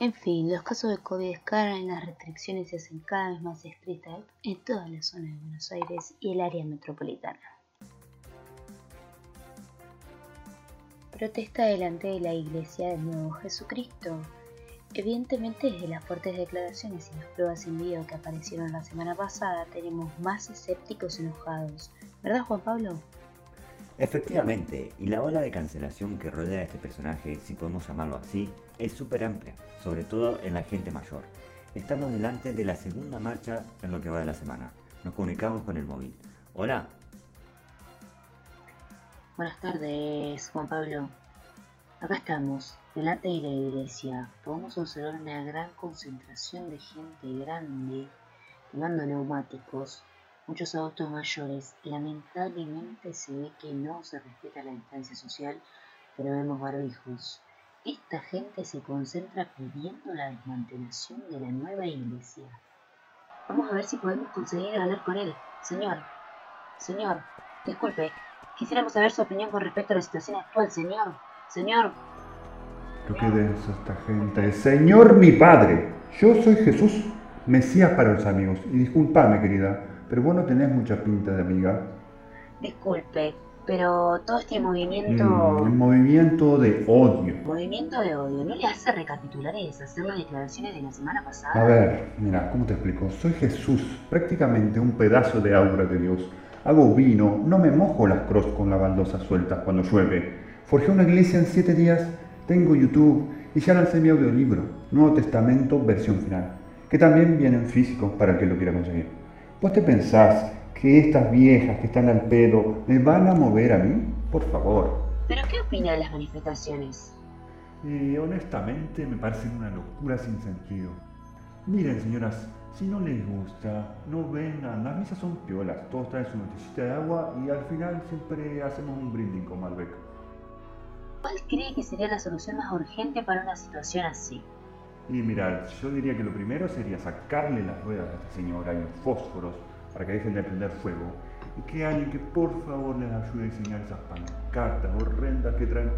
En fin, los casos de COVID escalan y las restricciones se hacen cada vez más estrictas en toda la zona de Buenos Aires y el área metropolitana. Protesta delante de la Iglesia del Nuevo Jesucristo. Evidentemente, desde las fuertes declaraciones y las pruebas en video que aparecieron la semana pasada, tenemos más escépticos enojados. ¿Verdad, Juan Pablo? Efectivamente, y la ola de cancelación que rodea a este personaje, si podemos llamarlo así, es súper amplia, sobre todo en la gente mayor. Estamos delante de la segunda marcha en lo que va de la semana. Nos comunicamos con el móvil. Hola. Buenas tardes, Juan Pablo. Acá estamos, delante de la iglesia. Podemos observar una gran concentración de gente grande quemando neumáticos muchos adultos mayores. Lamentablemente se ve que no se respeta la distancia social, pero vemos barbijos. Esta gente se concentra pidiendo la desmantelación de la nueva iglesia. Vamos a ver si podemos conseguir hablar con él. Señor, señor, disculpe, quisiéramos saber su opinión con respecto a la situación actual, señor. Señor. Lo que denso esta gente. Señor mi Padre, yo soy Jesús, Mesías para los amigos. Y discúlpame, querida, pero vos no tenés mucha pinta de amiga. Disculpe, pero todo este movimiento... Mm, movimiento de odio. Movimiento de odio, ¿no le hace recapitular y deshacer las declaraciones de la semana pasada? A ver, mira, ¿cómo te explico? Soy Jesús, prácticamente un pedazo de aura de Dios. Hago vino, no me mojo las cross con la baldosa suelta cuando llueve. Forjé una iglesia en siete días, tengo YouTube y ya lancé mi audiolibro, Nuevo Testamento, versión final, que también viene en físico para el que lo quiera conseguir. ¿Vos te pensás que estas viejas que están al pedo me van a mover a mí? Por favor. ¿Pero qué opina de las manifestaciones? Y honestamente me parecen una locura sin sentido. Miren, señoras, si no les gusta, no vengan. Las misas son piolas. Todos traen su botellita de agua y al final siempre hacemos un brinding con Malbec. ¿Cuál cree que sería la solución más urgente para una situación así? Y mira, yo diría que lo primero sería sacarle las ruedas a esta señora y los fósforos para que dejen de prender fuego y que alguien que por favor les ayude a diseñar esas pancartas horrendas que traen.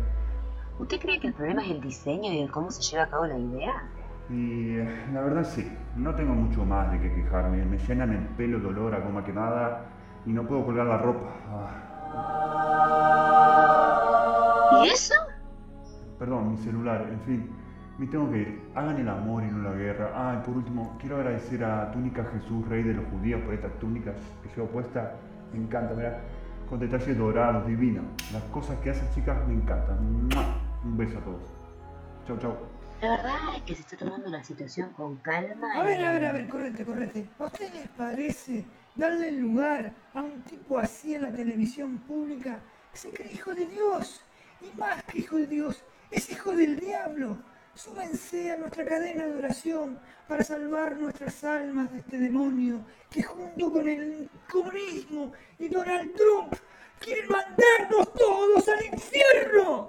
¿Usted cree que el problema es el diseño y el cómo se lleva a cabo la idea? Y eh, la verdad sí, no tengo mucho más de qué quejarme. Me llenan el pelo dolor a goma quemada y no puedo colgar la ropa. Ah. ¿Y eso? Perdón, mi celular, en fin. Me tengo que ir. Hagan el amor y no la guerra. Ah, y por último, quiero agradecer a Túnica Jesús, rey de los judíos, por esta túnica que llevo puesta. Me encanta, mira, con detalles dorados, divinos. Las cosas que hacen, chicas, me encantan. Un beso a todos. Chau, chau. La verdad es que se está tomando la situación con calma. A ver, a ver, a ver, correte, correte. ¿A ustedes les parece darle lugar a un tipo así en la televisión pública? Se cree hijo de Dios. Y más que hijo de Dios, es hijo del diablo. Súbense a nuestra cadena de oración para salvar nuestras almas de este demonio que junto con el comunismo y Donald Trump quieren mandarnos todos al infierno.